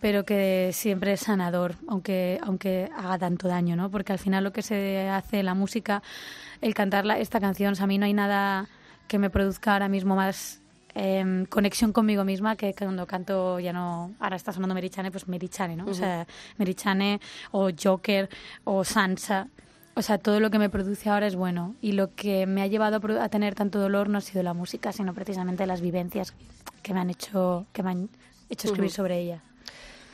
pero que siempre es sanador, aunque, aunque haga tanto daño, ¿no? Porque al final lo que se hace en la música, el cantar esta canción, o sea, a mí no hay nada que me produzca ahora mismo más em, conexión conmigo misma que cuando canto ya no ahora está sonando Merichane pues Merichane no o sea Merichane o Joker o Sansa. O sea todo lo que me produce ahora es bueno. Y lo que me ha llevado a tener tanto dolor no ha sido la música sino precisamente las vivencias que me han hecho que me han hecho escribir sobre ella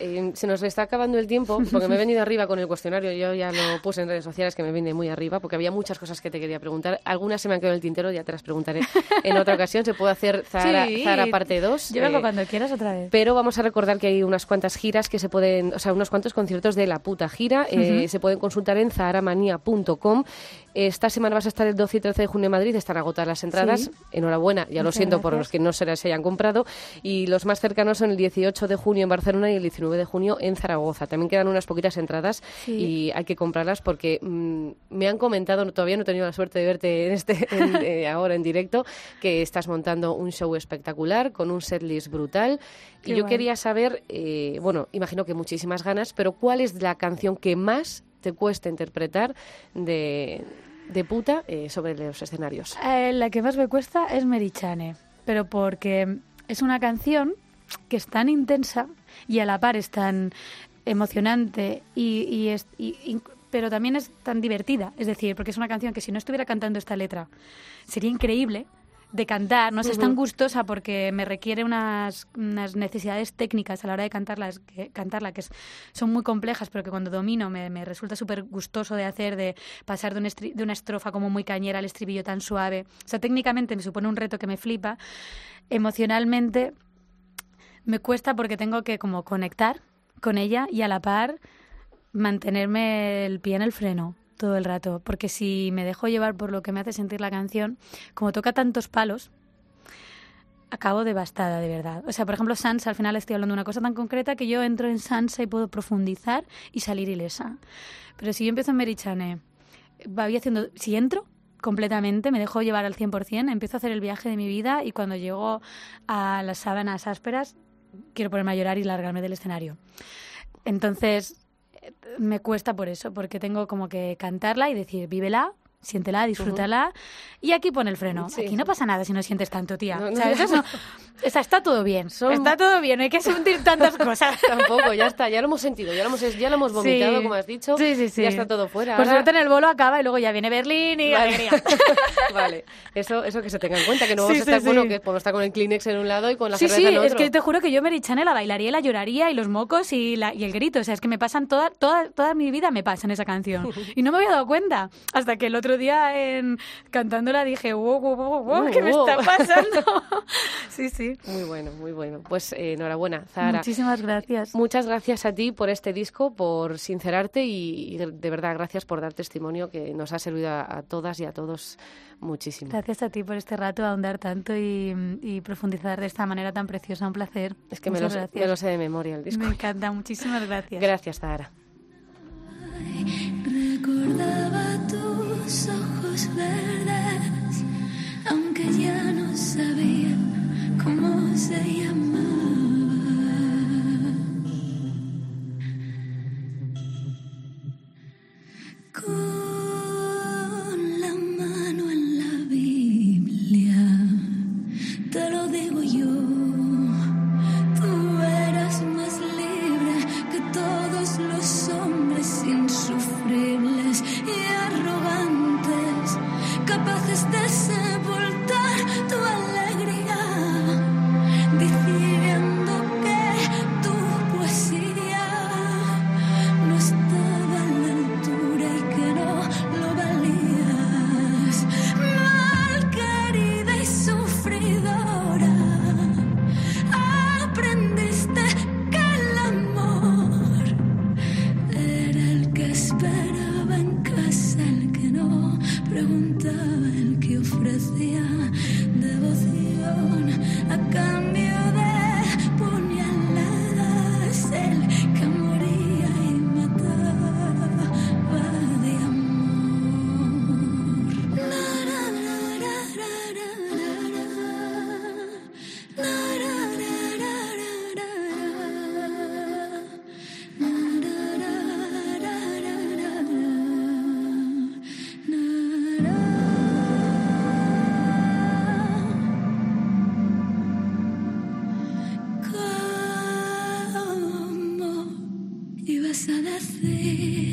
Eh, se nos está acabando el tiempo porque me he venido arriba con el cuestionario. Yo ya lo puse en redes sociales que me vine muy arriba porque había muchas cosas que te quería preguntar. Algunas se me han quedado en el tintero, ya te las preguntaré en otra ocasión. Se puede hacer Zara, Sí. Zara parte 2. yo vengo cuando quieras otra vez Pero vamos a recordar que hay unas cuantas giras que se pueden, o sea, unos cuantos conciertos de la puta gira. eh, se pueden consultar en zaharamanía.com. Esta semana vas a estar el 12 y 13 de junio en Madrid, están agotadas las entradas. Sí. Enhorabuena, ya lo siento por los que no se las hayan comprado. Y los más cercanos son el 18 de junio en Barcelona y el 19 9 de junio en Zaragoza. También quedan unas poquitas entradas y hay que comprarlas porque mm, me han comentado, todavía no he tenido la suerte de verte en este, eh, ahora en directo, que estás montando un show espectacular con un setlist brutal. y yo quería saber, eh, bueno, imagino que muchísimas ganas, pero ¿cuál es la canción que más te cuesta interpretar de, puta eh, sobre los escenarios? la que más me cuesta es Merichane, pero porque es una canción que es tan intensa y a la par es tan emocionante y, es, pero también es tan divertida. Es decir, porque es una canción que si no estuviera cantando esta letra sería increíble de cantar, no es tan gustosa porque me requiere unas, unas, necesidades técnicas a la hora de cantarla, que, cantarla que son muy complejas, pero que cuando domino me, me resulta súper gustoso de hacer, de pasar de, de una estrofa como muy cañera al estribillo tan suave. O sea, técnicamente me supone un reto que me flipa. Emocionalmente me cuesta porque tengo que como conectar con ella y a la par mantenerme el pie en el freno todo el rato, porque si me dejo llevar por lo que me hace sentir la canción, como toca tantos palos, acabo devastada, de verdad. O sea, por ejemplo, Sansa, al final estoy hablando de una cosa tan concreta que yo entro en Sansa y puedo profundizar y salir ilesa. Pero si yo empiezo en Merichane, voy haciendo, si entro completamente, me dejo llevar al 100%, empiezo a hacer el viaje de mi vida y cuando llego a las sábanas ásperas, quiero ponerme a llorar y largarme del escenario. Entonces, me cuesta por eso, porque tengo como que cantarla y decir, vívela, siéntela, disfrútala. Y aquí pone el freno. aquí no pasa nada si no sientes tanto, tía. está todo bien. Está todo bien, no hay que sentir tantas cosas. Tampoco, ya está, ya lo hemos sentido, ya lo hemos, ya lo hemos vomitado, como has dicho. Sí, sí, sí. Ya está todo fuera. Por suerte en el bolo acaba y luego ya viene Berlín y vale. vale, eso, eso que se tenga en cuenta, que no vamos a estar, bueno, que podemos estar con el Kleenex en un lado y con la cerveza en otro. es que te juro que yo Merichane la bailaría, la lloraría y los mocos y, la, y el grito. O sea, es que me pasan toda, toda, toda mi vida me pasa en esa canción. Y no me había dado cuenta hasta que el otro día en, cantándola dije, wow, wow, wow, wow, ¿qué me está pasando? sí, sí. Muy bueno, muy bueno. Pues eh, enhorabuena, Zara. Muchísimas gracias. Muchas gracias a ti por este disco, por sincerarte y, de verdad gracias por dar testimonio que nos ha servido a, todas y a todos muchísimo. Gracias a ti por este rato, ahondar tanto y, profundizar de esta manera tan preciosa. Un placer. Es que me lo, me lo, sé de memoria el disco. Me encanta, muchísimas gracias. Gracias, Zara. Recordaba tus ojos verdes, aunque ya no sabía cómo se llamaba. Siempre